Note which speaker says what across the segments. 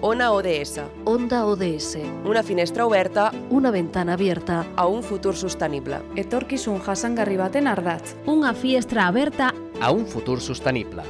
Speaker 1: Ona ODS,
Speaker 2: Onda ODS.
Speaker 1: una finestra oberta
Speaker 2: Una ventana abierta.
Speaker 1: a un futur sostenible.
Speaker 3: Etorkizun jasangarri baten ardatz.
Speaker 4: Unha fiestra aberta
Speaker 5: a un futur sostenible.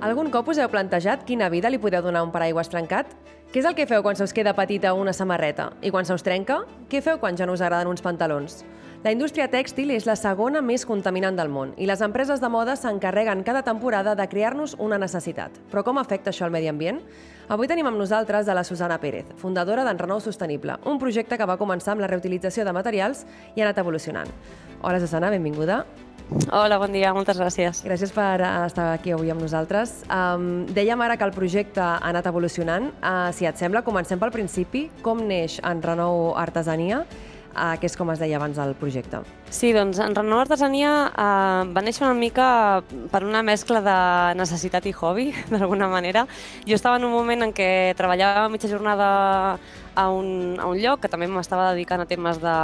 Speaker 1: Algun cop us heu plantejat quina vida li podeu donar un paraigües trencat? Què és el que feu quan se us queda petita una samarreta? I quan se us trenca? Què feu quan ja no us agraden uns pantalons? La indústria tèxtil és la segona més contaminant del món i les empreses de moda s'encarreguen cada temporada de crear-nos una necessitat. Però com afecta això al medi ambient? Avui tenim amb nosaltres a la Susana Pérez, fundadora d'Enrenou Sostenible, un projecte que va començar amb la reutilització de materials i ha anat evolucionant. Hola Susana, benvinguda.
Speaker 6: Hola, bon dia, moltes gràcies.
Speaker 1: Gràcies per eh, estar aquí avui amb nosaltres. Um, dèiem ara que el projecte ha anat evolucionant. Uh, si et sembla, comencem pel principi. Com neix en Renou Artesania, uh, que és com es deia abans el projecte?
Speaker 6: Sí, doncs en Renou Artesania eh, va néixer una mica per una mescla de necessitat i hobby, d'alguna manera. Jo estava en un moment en què treballava mitja jornada a un, a un lloc que també m'estava dedicant a temes de,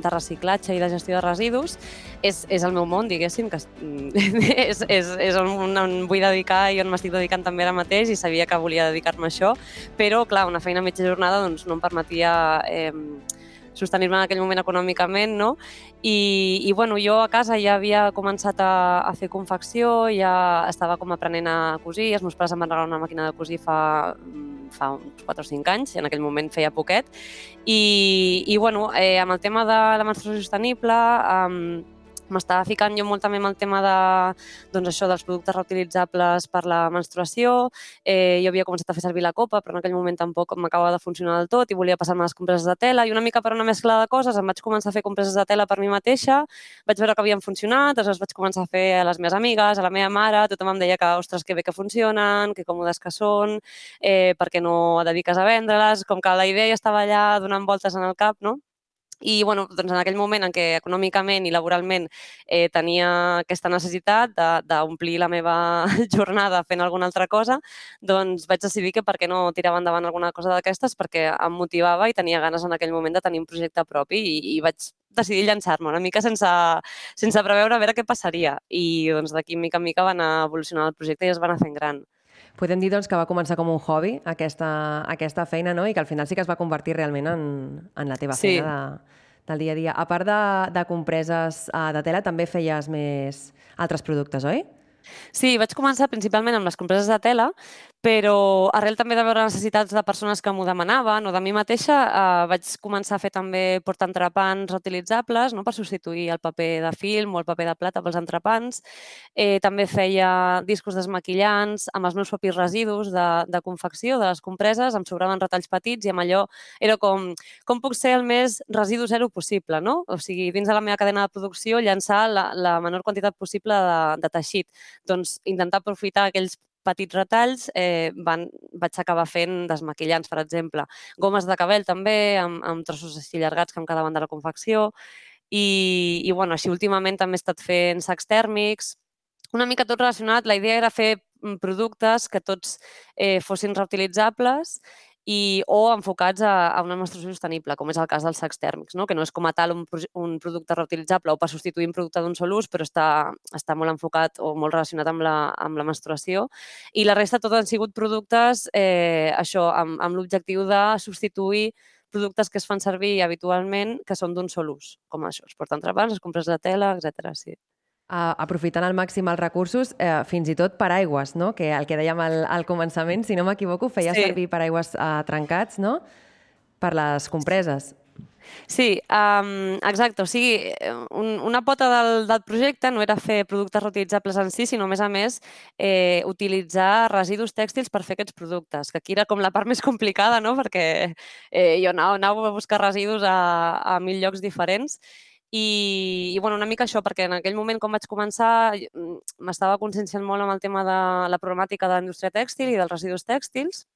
Speaker 6: de reciclatge i de gestió de residus. És, és el meu món, diguéssim, que és, és, és, on, on vull dedicar i on m'estic dedicant també ara mateix i sabia que volia dedicar-me a això, però, clar, una feina mitja jornada doncs, no em permetia eh, sostenir-me en aquell moment econòmicament, no? I, I, bueno, jo a casa ja havia començat a, a fer confecció, ja estava com aprenent a cosir, els meus pares em van regalar una màquina de cosir fa, fa uns 4 o 5 anys, i en aquell moment feia poquet, i, i bueno, eh, amb el tema de la menstruació sostenible, eh, m'estava ficant jo molt també amb el tema de, doncs això, dels productes reutilitzables per la menstruació. Eh, jo havia començat a fer servir la copa, però en aquell moment tampoc m'acabava de funcionar del tot i volia passar-me les compreses de tela i una mica per una mescla de coses em vaig començar a fer compreses de tela per mi mateixa, vaig veure que havien funcionat, aleshores vaig començar a fer a les meves amigues, a la meva mare, tothom em deia que, ostres, que bé que funcionen, que còmodes que són, eh, perquè no dediques a vendre-les, com que la idea ja estava allà donant voltes en el cap, no? I bueno, doncs en aquell moment en què econòmicament i laboralment eh, tenia aquesta necessitat d'omplir la meva jornada fent alguna altra cosa, doncs vaig decidir que per què no tirava endavant alguna cosa d'aquestes perquè em motivava i tenia ganes en aquell moment de tenir un projecte propi i, i vaig decidir llançar-me una mica sense, sense preveure a veure què passaria. I doncs d'aquí mica en mica va anar evolucionant el projecte i es va anar fent gran.
Speaker 1: Podem dir doncs, que va començar com un hobby, aquesta, aquesta feina, no? i que al final sí que es va convertir realment en, en la teva
Speaker 6: Sí.
Speaker 1: feina de, del dia a dia. A part de, de compreses eh, de tela, també feies més altres productes, oi?
Speaker 6: Sí, vaig començar principalment amb les compreses de tela, però arrel també de veure necessitats de persones que m'ho demanaven o de mi mateixa, eh, vaig començar a fer també portaentrepans reutilitzables no? per substituir el paper de film o el paper de plata pels entrepans. Eh, també feia discos desmaquillants amb els meus propis residus de, de confecció, de les compreses, em sobraven retalls petits i amb allò era com, com puc ser el més residu zero possible, no? O sigui, dins de la meva cadena de producció, llançar la, la menor quantitat possible de, de teixit. Doncs intentar aprofitar aquells petits retalls, eh, van, vaig acabar fent desmaquillants, per exemple. Gomes de cabell també, amb, amb trossos així allargats que em quedaven de la confecció. I, i bueno, així últimament també he estat fent sacs tèrmics, una mica tot relacionat. La idea era fer mm, productes que tots eh, fossin reutilitzables i, o enfocats a, a una menstruació sostenible, com és el cas dels sacs tèrmics, no? que no és com a tal un, un producte reutilitzable o per substituir un producte d'un sol ús, però està, està molt enfocat o molt relacionat amb la, amb la menstruació. I la resta tot han sigut productes, eh, això, amb, amb l'objectiu de substituir productes que es fan servir habitualment que són d'un sol ús, com això, els portaentrepans, les compres de tela, etc. Sí.
Speaker 1: Uh, aprofitant al màxim els recursos, eh, fins i tot paraigües, no? que el que dèiem al, al començament, si no m'equivoco, feia
Speaker 6: Sí.
Speaker 1: servir paraigües uh, trencats no? per les compreses.
Speaker 6: Sí, um, exacte. O sigui, eh, un, una pota del, del projecte no era fer productes reutilitzables en si, sinó, a més a més, eh, utilitzar residus tèxtils per fer aquests productes, que aquí era com la part més complicada, no? perquè eh, jo anava, anava a buscar residus a, a mil llocs diferents i, i bueno, una mica això, perquè en aquell moment, quan vaig començar, mm, m'estava conscienciant molt amb el tema de la problemàtica de la indústria tèxtil i dels residus tèxtils,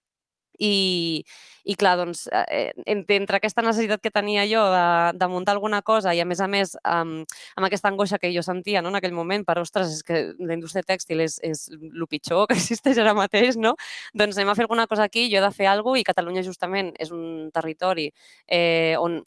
Speaker 6: i, i clar, doncs, eh, entre aquesta necessitat que tenia jo de, de muntar alguna cosa i, a més a més, amb, amb aquesta angoixa que jo sentia no, en aquell moment per, ostres, és que la indústria tèxtil és, és el pitjor que existeix ara mateix, no? doncs anem a fer alguna cosa aquí, jo he de fer alguna cosa i Catalunya justament és un territori eh, on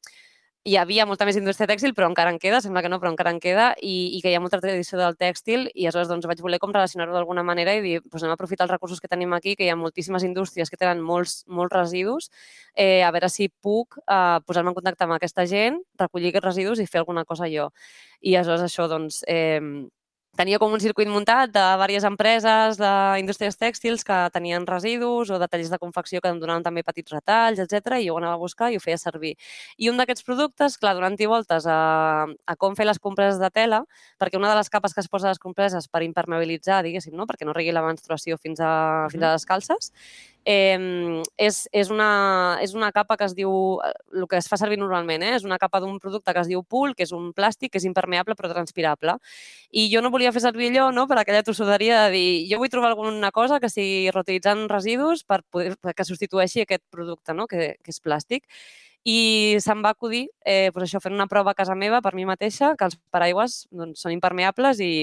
Speaker 6: hi havia molta més indústria tèxtil, però encara en queda, sembla que no, però encara en queda, i, i que hi ha molta tradició del tèxtil, i aleshores doncs, vaig voler com relacionar-ho d'alguna manera i dir, doncs anem a aprofitar els recursos que tenim aquí, que hi ha moltíssimes indústries que tenen molts, molts residus, eh, a veure si puc eh, posar-me en contacte amb aquesta gent, recollir aquests residus i fer alguna cosa jo. I aleshores això, doncs, eh, tenia com un circuit muntat de diverses empreses d'indústries tèxtils que tenien residus o de tallers de confecció que em donaven també petits retalls, etc. i jo ho anava a buscar i ho feia servir. I un d'aquests productes, clar, donant-hi voltes a, a com fer les compreses de tela, perquè una de les capes que es posa a les compreses per impermeabilitzar, diguéssim, no? perquè no regui la menstruació fins a, fins a les calces, eh, és, és, una, és una capa que es diu, el que es fa servir normalment, eh? és una capa d'un producte que es diu PUL, que és un plàstic que és impermeable però transpirable. I jo no volia fer servir allò no? per aquella tossuderia de dir jo vull trobar alguna cosa que sigui reutilitzant residus per poder, que substitueixi aquest producte, no? que, que és plàstic. I se'm va acudir eh, pues això, fent una prova a casa meva per mi mateixa, que els paraigües doncs, són impermeables i,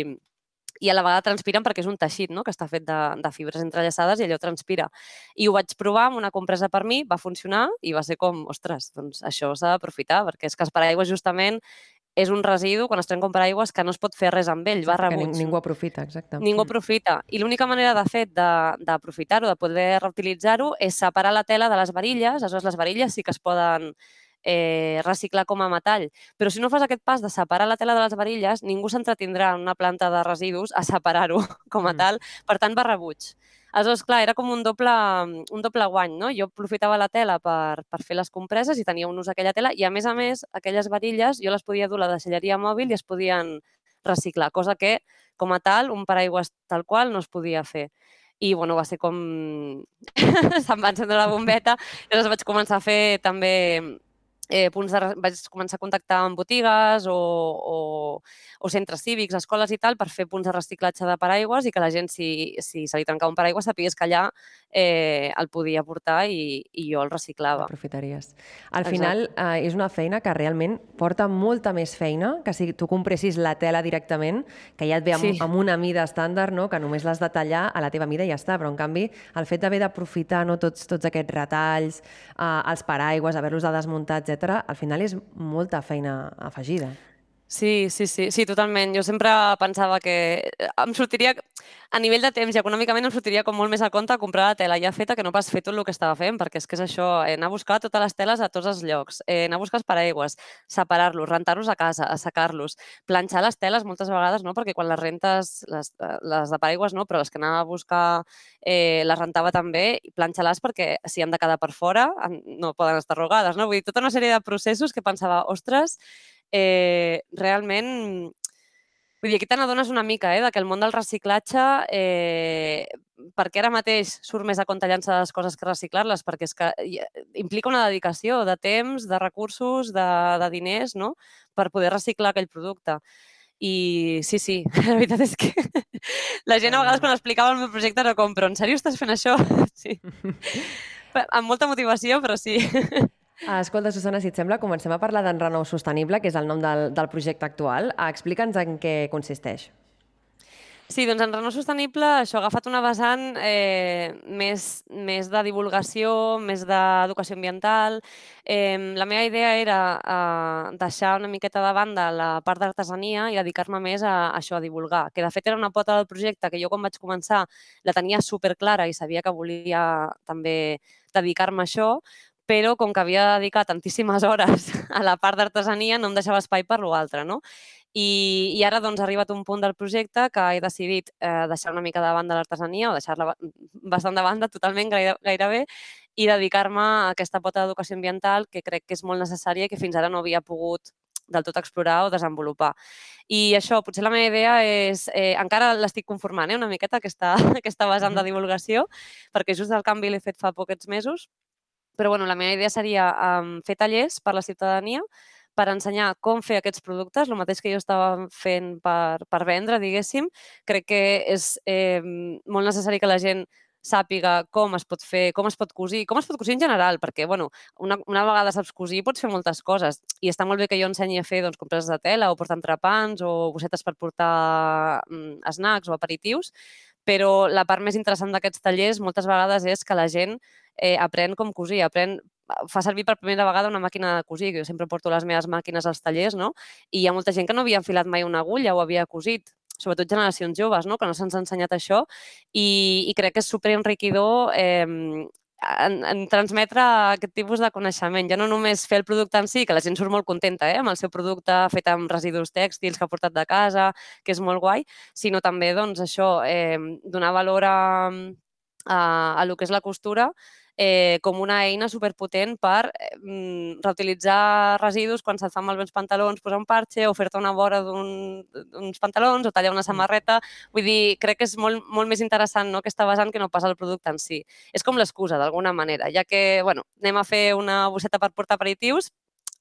Speaker 6: i a la vegada transpiren perquè és un teixit no? que està fet de, de fibres entrellaçades i allò transpira. I ho vaig provar amb una compresa per mi, va funcionar i va ser com, ostres, doncs això s'ha d'aprofitar perquè és que els paraigües justament és un residu, quan es trenca un paraigües, que no es pot fer res amb ell, va rebuig.
Speaker 1: Que ningú aprofita, exacte.
Speaker 6: Ningú aprofita. I l'única manera, de fet, d'aprofitar-ho, de, de poder reutilitzar-ho, és separar la tela de les varilles. Aleshores, les varilles sí que es poden eh, reciclar com a metall. Però si no fas aquest pas de separar la tela de les varilles, ningú s'entretindrà en una planta de residus a separar-ho com a mm. tal. Per tant, va rebuig. Aleshores, clar, era com un doble, un doble guany, no? Jo aprofitava la tela per, per fer les compreses i tenia un ús aquella tela i, a més a més, aquelles varilles jo les podia dur a la deixalleria mòbil i es podien reciclar, cosa que, com a tal, un paraigües tal qual no es podia fer i bueno, va ser com... se'm va encendre la bombeta i llavors vaig començar a fer també eh, punts de, vaig començar a contactar amb botigues o, o, o centres cívics, escoles i tal, per fer punts de reciclatge de paraigües i que la gent, si, si se li trencava un paraigua, sapigués que allà eh, el podia portar i, i jo el reciclava.
Speaker 1: Aprofitaries. Al Exacte. final, eh, és una feina que realment porta molta més feina que si tu compressis la tela directament, que ja et ve amb, sí. amb una mida estàndard, no? que només l'has de tallar a la teva mida i ja està. Però, en canvi, el fet d'haver d'aprofitar no, tots, tots aquests retalls, eh, els paraigües, haver-los de desmuntar, etc al final és molta feina afegida.
Speaker 6: Sí, sí, sí, sí, totalment. Jo sempre pensava que eh, em sortiria, a nivell de temps i econòmicament, em sortiria com molt més a compte comprar la tela ja feta que no pas fer tot el que estava fent, perquè és que és això, eh, anar a buscar totes les teles a tots els llocs, eh, anar a buscar els paraigües, separar-los, rentar-los a casa, assecar-los, planxar les teles moltes vegades, no? perquè quan les rentes, les, eh, les de paraigües no, però les que anava a buscar eh, les rentava també, planxar-les perquè si han de quedar per fora no poden estar rogades. No? Vull dir, tota una sèrie de processos que pensava, ostres, eh, realment Vull dir, aquí te n'adones una mica, eh, de que el món del reciclatge, eh, perquè ara mateix surt més a compte llançar les coses que reciclar-les, perquè és que implica una dedicació de temps, de recursos, de, de diners, no?, per poder reciclar aquell producte. I sí, sí, la veritat és que la gent a vegades quan explicava el meu projecte era com, però en sèrio estàs fent això? Sí. amb molta motivació, però sí.
Speaker 1: Ah, escolta, Susana, si et sembla, comencem a parlar d'en Renou Sostenible, que és el nom del, del projecte actual. Ah, explica'ns en què consisteix.
Speaker 6: Sí, doncs en Renou Sostenible això ha agafat una vessant eh, més, més de divulgació, més d'educació ambiental. Eh, la meva idea era eh, deixar una miqueta de banda la part d'artesania i dedicar-me més a, a això, a divulgar, que de fet era una pota del projecte que jo quan vaig començar la tenia super clara i sabia que volia també dedicar-me a això, però com que havia de dedicar tantíssimes hores a la part d'artesania no em deixava espai per l'altre, no? I, I ara doncs, ha arribat un punt del projecte que he decidit eh, deixar una mica de banda l'artesania o deixar-la bastant de banda totalment gaire, gairebé i dedicar-me a aquesta pota d'educació ambiental que crec que és molt necessària i que fins ara no havia pogut del tot explorar o desenvolupar. I això, potser la meva idea és, eh, encara l'estic conformant eh, una miqueta, aquesta, aquesta vessant de divulgació, perquè just el canvi l'he fet fa poquets mesos, però bueno, la meva idea seria um, fer tallers per la ciutadania per ensenyar com fer aquests productes, el mateix que jo estava fent per, per vendre, diguéssim. Crec que és eh, molt necessari que la gent sàpiga com es pot fer, com es pot cosir, com es pot cosir en general, perquè, bueno, una, una vegada saps cosir pots fer moltes coses i està molt bé que jo ensenyi a fer doncs, compreses de tela o portar entrepans o bossetes per portar mm, snacks o aperitius, però la part més interessant d'aquests tallers moltes vegades és que la gent eh, aprèn com cosir, aprèn fa servir per primera vegada una màquina de cosir, que jo sempre porto les meves màquines als tallers, no? I hi ha molta gent que no havia enfilat mai una agulla o havia cosit sobretot generacions joves, no? que no se'ns ha ensenyat això i, i crec que és superenriquidor eh, en, en transmetre aquest tipus de coneixement. Ja no només fer el producte en si, que la gent surt molt contenta eh, amb el seu producte fet amb residus tèxtils que ha portat de casa, que és molt guai, sinó també doncs, això, eh, donar valor a, a, a lo que és la costura eh, com una eina superpotent per eh, mm, reutilitzar residus quan se't fan malbé uns pantalons, posar un parxe o fer-te una vora d'uns un, pantalons o tallar una mm. samarreta. Vull dir, crec que és molt, molt més interessant no, aquesta vessant que no pas el producte en si. És com l'excusa, d'alguna manera, ja que, bueno, anem a fer una bosseta per portar aperitius,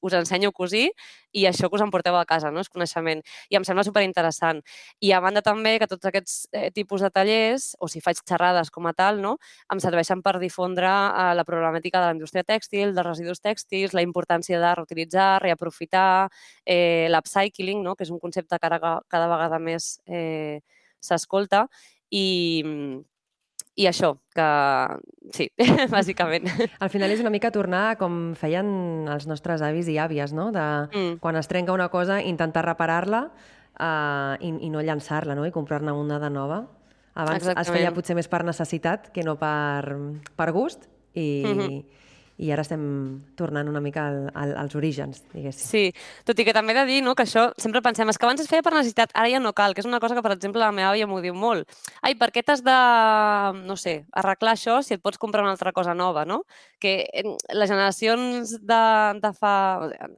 Speaker 6: us ensenyo a cosir i això que us emporteu a casa, no? és coneixement. I em sembla superinteressant. I a banda també que tots aquests eh, tipus de tallers, o si faig xerrades com a tal, no? em serveixen per difondre eh, la problemàtica de la indústria tèxtil, dels residus tèxtils, la importància de reutilitzar, reaprofitar, eh, l'upcycling, no? que és un concepte que ara cada vegada més eh, s'escolta, i, i això, que sí, bàsicament.
Speaker 1: Al final és una mica tornar com feien els nostres avis i àvies, no? De mm. quan es trenca una cosa, intentar reparar-la uh, i, i no llançar-la, no? I comprar-ne una de nova. Abans Exactament. es feia potser més per necessitat que no per, per gust i, mm -hmm i ara estem tornant una mica al, al, als orígens, diguéssim.
Speaker 6: Sí, tot i que també he de dir no, que això sempre pensem, és que abans es feia per necessitat, ara ja no cal, que és una cosa que, per exemple, la meva àvia m'ho diu molt. Ai, per què t'has de, no sé, arreglar això si et pots comprar una altra cosa nova, no? Que les generacions de, de fa...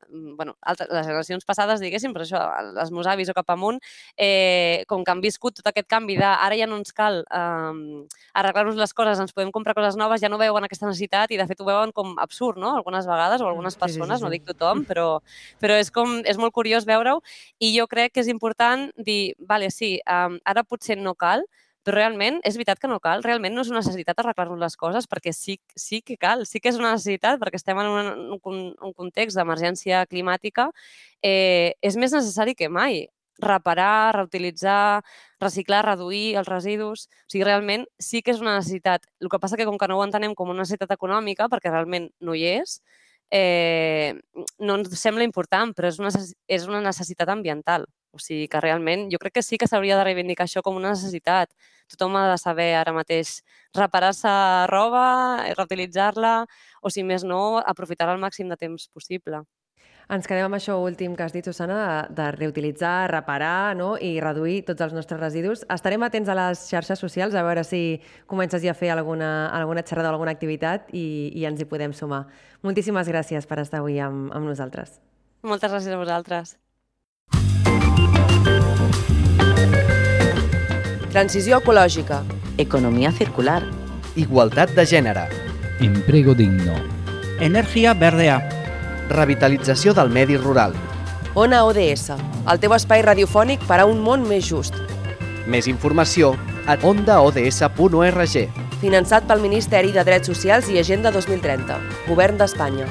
Speaker 6: bueno, altres, les generacions passades, diguéssim, però això, les meus avis o cap amunt, eh, com que han viscut tot aquest canvi de ara ja no ens cal eh, arreglar-nos les coses, ens podem comprar coses noves, ja no veuen aquesta necessitat i, de fet, ho veuen com absurd, no? Algunes vegades, o algunes persones, sí, sí, sí. no dic tothom, però, però és, com, és molt curiós veure-ho i jo crec que és important dir, vale, sí, um, ara potser no cal, però realment és veritat que no cal, realment no és una necessitat arreglar-nos les coses perquè sí, sí que cal, sí que és una necessitat perquè estem en un, un, un context d'emergència climàtica, eh, és més necessari que mai reparar, reutilitzar, reciclar, reduir els residus. O sigui, realment sí que és una necessitat. El que passa que com que no ho entenem com una necessitat econòmica, perquè realment no hi és, eh, no ens sembla important, però és una, és una necessitat ambiental. O sigui que realment jo crec que sí que s'hauria de reivindicar això com una necessitat. Tothom ha de saber ara mateix reparar-se roba, reutilitzar-la o, si més no, aprofitar-la al màxim de temps possible.
Speaker 1: Ens quedem amb això últim que has dit, Susana, de, de reutilitzar, reparar no? i reduir tots els nostres residus. Estarem atents a les xarxes socials a veure si comences ja a fer alguna, alguna xerrada o alguna activitat i, i ens hi podem sumar. Moltíssimes gràcies per estar avui amb, amb nosaltres.
Speaker 6: Moltes gràcies a vosaltres.
Speaker 4: Transició ecològica.
Speaker 7: Economia circular.
Speaker 5: Igualtat de gènere.
Speaker 8: Emprego digno.
Speaker 9: Energia verdea
Speaker 5: revitalització del medi rural.
Speaker 4: Ona ODS, el teu espai radiofònic per a un món més just.
Speaker 5: Més informació a ondaods.org.
Speaker 4: Finançat pel Ministeri de Drets Socials i Agenda 2030, Govern d'Espanya.